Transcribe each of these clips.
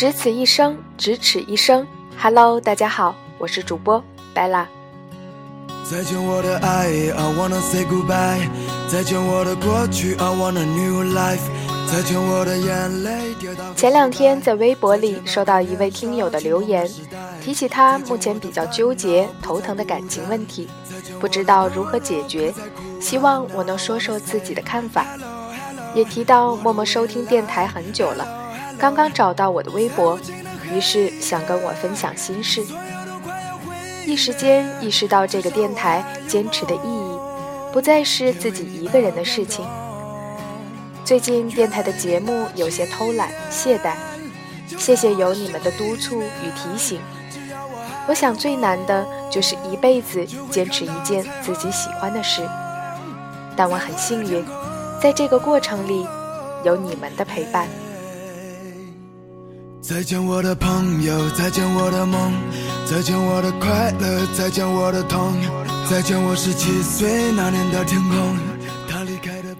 只此一生，咫尺一生。Hello，大家好，我是主播 Bella。再见我的爱，I wanna say goodbye。再见我的过去，I want a new life。再见我的眼泪。前两天在微博里收到一位听友的留言，提起他目前比较纠结、头疼的感情问题，不知道如何解决，希望我能说说自己的看法。也提到默默收听电台很久了，刚刚找到我的微博，于是想跟我分享心事。一时间意识到这个电台坚持的意义，不再是自己一个人的事情。最近电台的节目有些偷懒懈怠，谢谢有你们的督促与提醒。我想最难的就是一辈子坚持一件自己喜欢的事，但我很幸运。在这个过程里，有你们的陪伴。再见我的朋友，再见我的梦，再见我的快乐，再见我的痛，再见我十七岁那年的天空。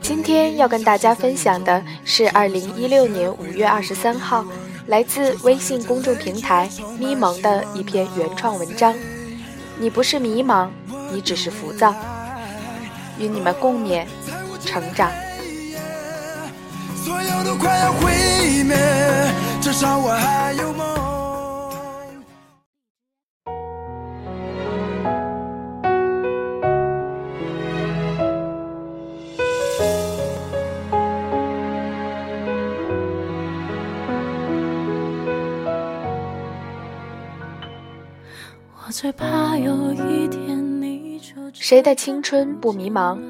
今天要跟大家分享的是二零一六年五月二十三号，来自微信公众平台咪蒙的一篇原创文章。你不是迷茫，你只是浮躁。与你们共勉，成长。所有都快要毁灭，至少我还有梦。我最怕有一天你就谁的青春不迷茫？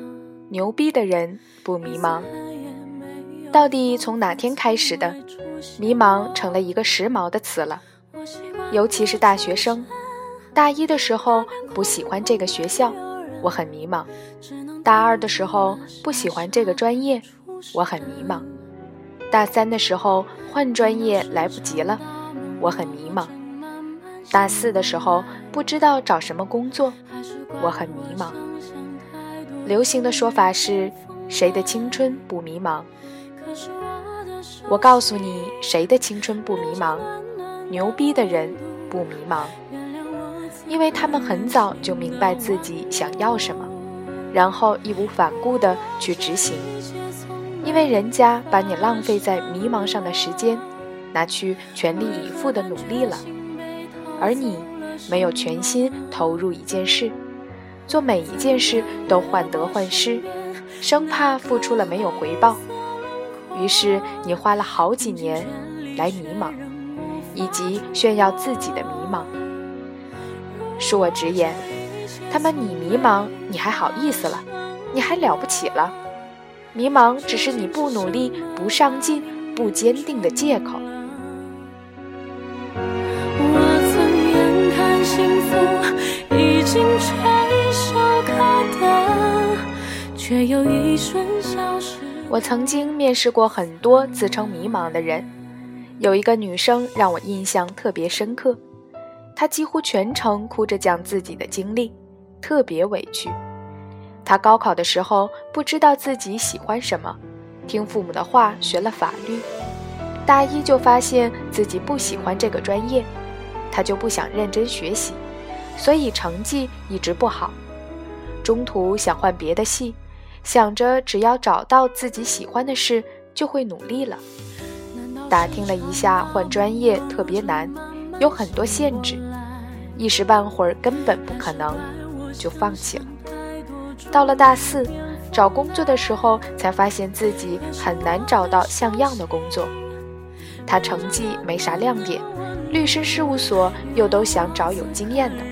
牛逼的人不迷茫。到底从哪天开始的，迷茫成了一个时髦的词了？尤其是大学生，大一的时候不喜欢这个学校，我很迷茫；大二的时候不喜欢这个专业，我很迷茫；大三的时候换专业来不及了，我很迷茫；大四的时候不知道找什么工作，我很迷茫。流行的说法是：谁的青春不迷茫？我告诉你，谁的青春不迷茫？牛逼的人不迷茫，因为他们很早就明白自己想要什么，然后义无反顾地去执行。因为人家把你浪费在迷茫上的时间，拿去全力以赴的努力了，而你没有全心投入一件事，做每一件事都患得患失，生怕付出了没有回报。于是你花了好几年来迷茫，以及炫耀自己的迷茫。恕我直言，他们你迷茫，你还好意思了？你还了不起了？迷茫只是你不努力、不上进、不坚定的借口。我曾眼看幸福已经垂手可得，却有一瞬。我曾经面试过很多自称迷茫的人，有一个女生让我印象特别深刻，她几乎全程哭着讲自己的经历，特别委屈。她高考的时候不知道自己喜欢什么，听父母的话学了法律，大一就发现自己不喜欢这个专业，她就不想认真学习，所以成绩一直不好，中途想换别的系。想着只要找到自己喜欢的事，就会努力了。打听了一下，换专业特别难，有很多限制，一时半会儿根本不可能，就放弃了。到了大四，找工作的时候，才发现自己很难找到像样的工作。他成绩没啥亮点，律师事务所又都想找有经验的，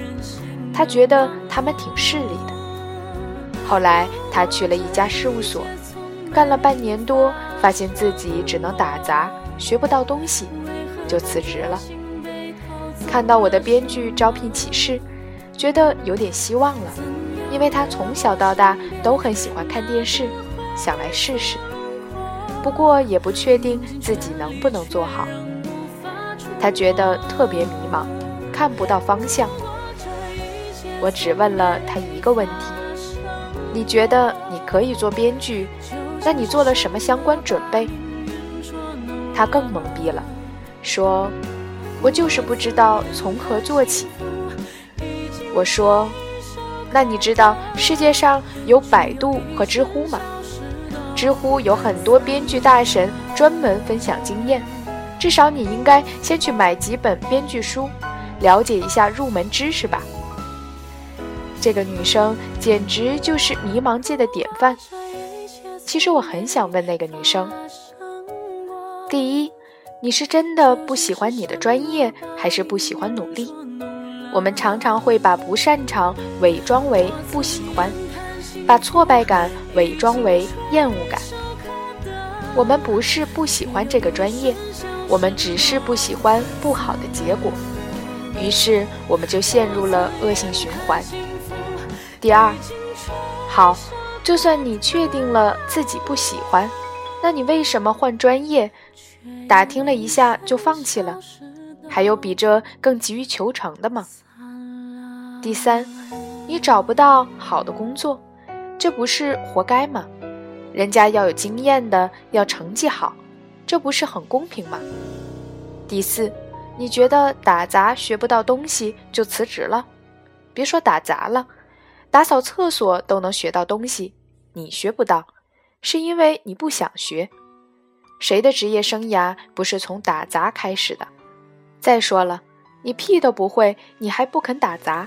他觉得他们挺势利的。后来他去了一家事务所，干了半年多，发现自己只能打杂，学不到东西，就辞职了。看到我的编剧招聘启事，觉得有点希望了，因为他从小到大都很喜欢看电视，想来试试。不过也不确定自己能不能做好。他觉得特别迷茫，看不到方向。我只问了他一个问题。你觉得你可以做编剧？那你做了什么相关准备？他更懵逼了，说：“我就是不知道从何做起。”我说：“那你知道世界上有百度和知乎吗？知乎有很多编剧大神专门分享经验，至少你应该先去买几本编剧书，了解一下入门知识吧。”这个女生简直就是迷茫界的典范。其实我很想问那个女生：第一，你是真的不喜欢你的专业，还是不喜欢努力？我们常常会把不擅长伪装为不喜欢，把挫败感伪装为厌恶感。我们不是不喜欢这个专业，我们只是不喜欢不好的结果，于是我们就陷入了恶性循环。第二，好，就算你确定了自己不喜欢，那你为什么换专业？打听了一下就放弃了？还有比这更急于求成的吗？第三，你找不到好的工作，这不是活该吗？人家要有经验的，要成绩好，这不是很公平吗？第四，你觉得打杂学不到东西就辞职了？别说打杂了。打扫厕所都能学到东西，你学不到，是因为你不想学。谁的职业生涯不是从打杂开始的？再说了，你屁都不会，你还不肯打杂？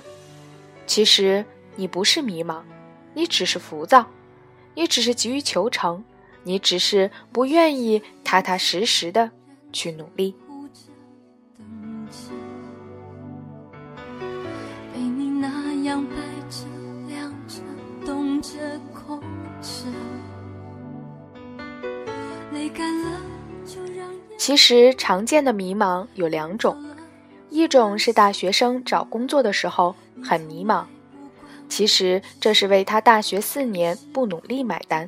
其实你不是迷茫，你只是浮躁，你只是急于求成，你只是不愿意踏踏实实的去努力。被你那样摆其实常见的迷茫有两种，一种是大学生找工作的时候很迷茫，其实这是为他大学四年不努力买单；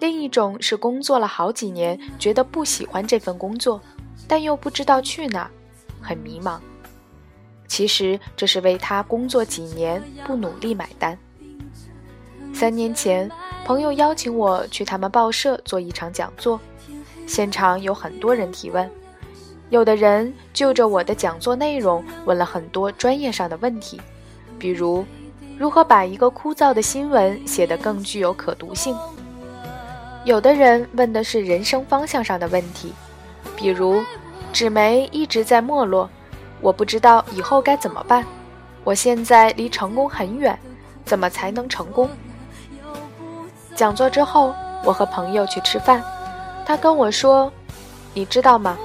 另一种是工作了好几年，觉得不喜欢这份工作，但又不知道去哪，很迷茫。其实这是为他工作几年不努力买单。三年前，朋友邀请我去他们报社做一场讲座。现场有很多人提问，有的人就着我的讲座内容问了很多专业上的问题，比如如何把一个枯燥的新闻写得更具有可读性；有的人问的是人生方向上的问题，比如纸媒一直在没落，我不知道以后该怎么办，我现在离成功很远，怎么才能成功？讲座之后，我和朋友去吃饭。他跟我说：“你知道吗？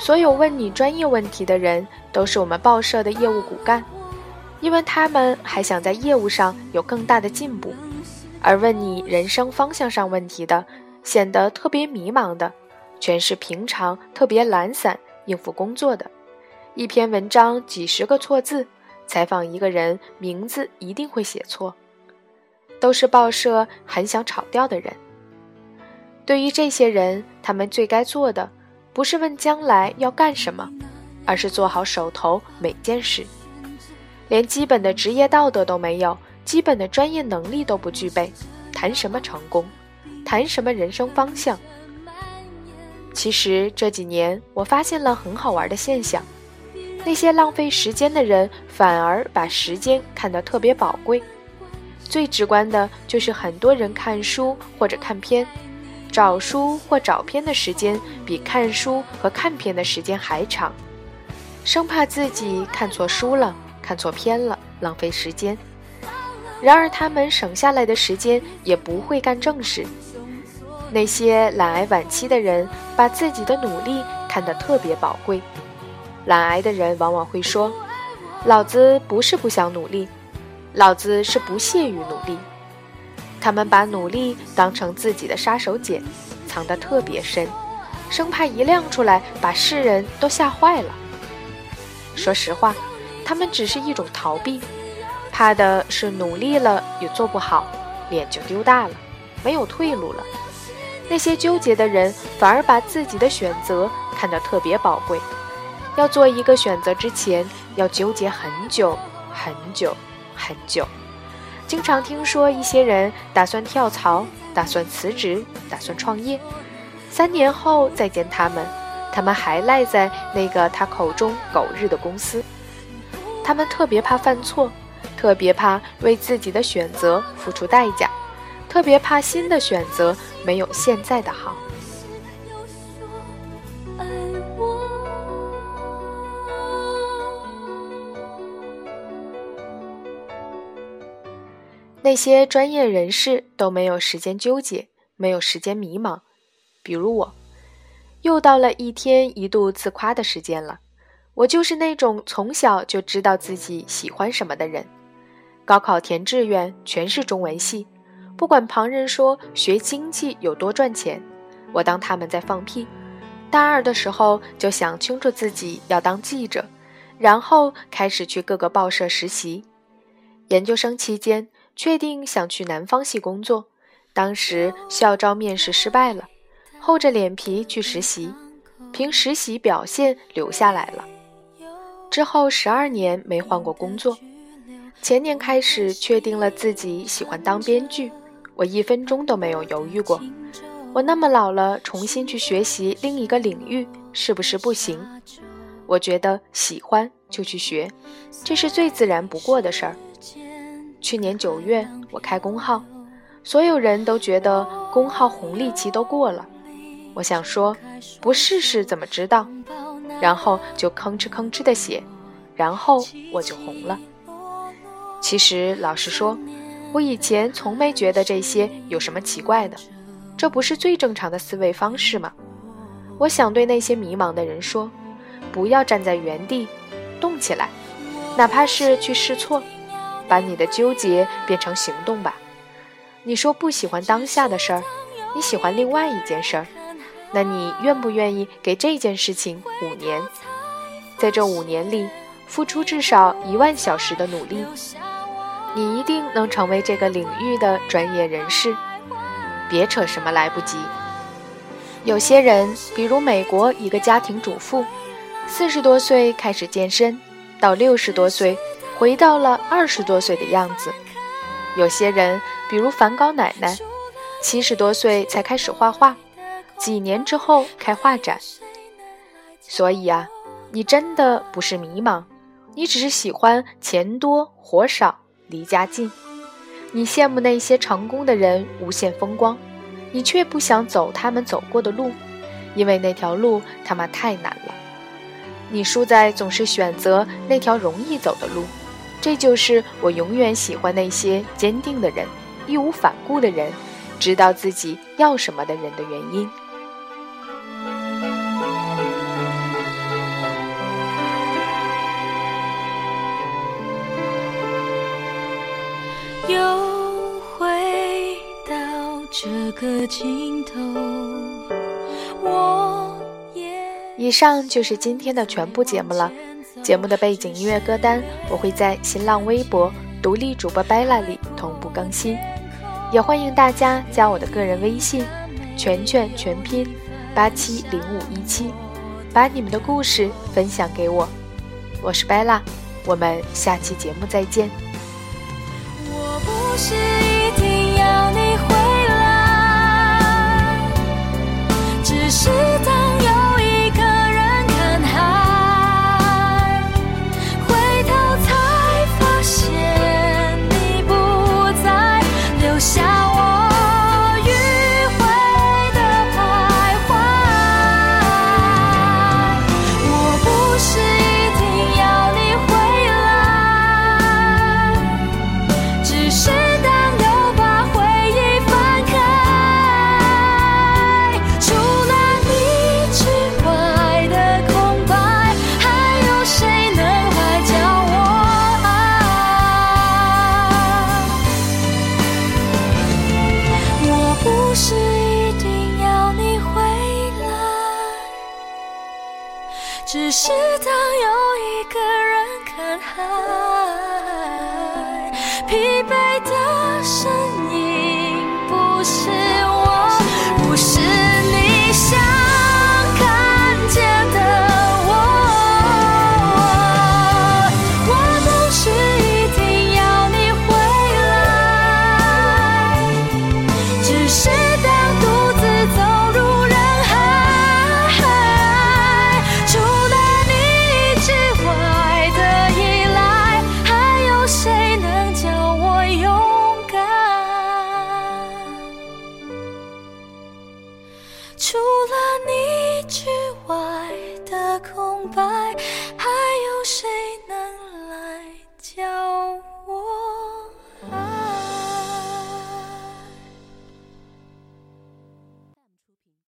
所有问你专业问题的人，都是我们报社的业务骨干，因为他们还想在业务上有更大的进步。而问你人生方向上问题的，显得特别迷茫的，全是平常特别懒散应付工作的。一篇文章几十个错字，采访一个人名字一定会写错，都是报社很想炒掉的人。”对于这些人，他们最该做的，不是问将来要干什么，而是做好手头每件事。连基本的职业道德都没有，基本的专业能力都不具备，谈什么成功，谈什么人生方向？其实这几年，我发现了很好玩的现象：那些浪费时间的人，反而把时间看得特别宝贵。最直观的就是，很多人看书或者看片。找书或找片的时间比看书和看片的时间还长，生怕自己看错书了、看错片了，浪费时间。然而，他们省下来的时间也不会干正事。那些懒癌晚期的人，把自己的努力看得特别宝贵。懒癌的人往往会说：“老子不是不想努力，老子是不屑于努力。”他们把努力当成自己的杀手锏，藏得特别深，生怕一亮出来把世人都吓坏了。说实话，他们只是一种逃避，怕的是努力了也做不好，脸就丢大了，没有退路了。那些纠结的人反而把自己的选择看得特别宝贵，要做一个选择之前要纠结很久很久很久。经常听说一些人打算跳槽、打算辞职、打算创业，三年后再见他们，他们还赖在那个他口中狗日的公司。他们特别怕犯错，特别怕为自己的选择付出代价，特别怕新的选择没有现在的好。那些专业人士都没有时间纠结，没有时间迷茫，比如我，又到了一天一度自夸的时间了。我就是那种从小就知道自己喜欢什么的人。高考填志愿全是中文系，不管旁人说学经济有多赚钱，我当他们在放屁。大二的时候就想清楚自己要当记者，然后开始去各个报社实习。研究生期间确定想去南方系工作，当时校招面试失败了，厚着脸皮去实习，凭实习表现留下来了。之后十二年没换过工作，前年开始确定了自己喜欢当编剧，我一分钟都没有犹豫过。我那么老了，重新去学习另一个领域是不是不行？我觉得喜欢就去学，这是最自然不过的事儿。去年九月我开工号，所有人都觉得工号红利期都过了，我想说，不试试怎么知道？然后就吭哧吭哧的写，然后我就红了。其实老实说，我以前从没觉得这些有什么奇怪的，这不是最正常的思维方式吗？我想对那些迷茫的人说，不要站在原地，动起来，哪怕是去试错，把你的纠结变成行动吧。你说不喜欢当下的事儿，你喜欢另外一件事儿。那你愿不愿意给这件事情五年？在这五年里，付出至少一万小时的努力，你一定能成为这个领域的专业人士。别扯什么来不及。有些人，比如美国一个家庭主妇，四十多岁开始健身，到六十多岁回到了二十多岁的样子。有些人，比如梵高奶奶，七十多岁才开始画画。几年之后开画展，所以啊，你真的不是迷茫，你只是喜欢钱多活少离家近。你羡慕那些成功的人无限风光，你却不想走他们走过的路，因为那条路他妈太难了。你输在总是选择那条容易走的路，这就是我永远喜欢那些坚定的人、义无反顾的人、知道自己要什么的人的原因。又回到这个尽头，我也。以上就是今天的全部节目了。节目的背景音乐歌单我会在新浪微博独立主播 Bella 里同步更新，也欢迎大家加我的个人微信“全全全拼八七零五一七”，把你们的故事分享给我。我是 Bella，我们下期节目再见。我不是。只是当又一个人看海，疲惫的身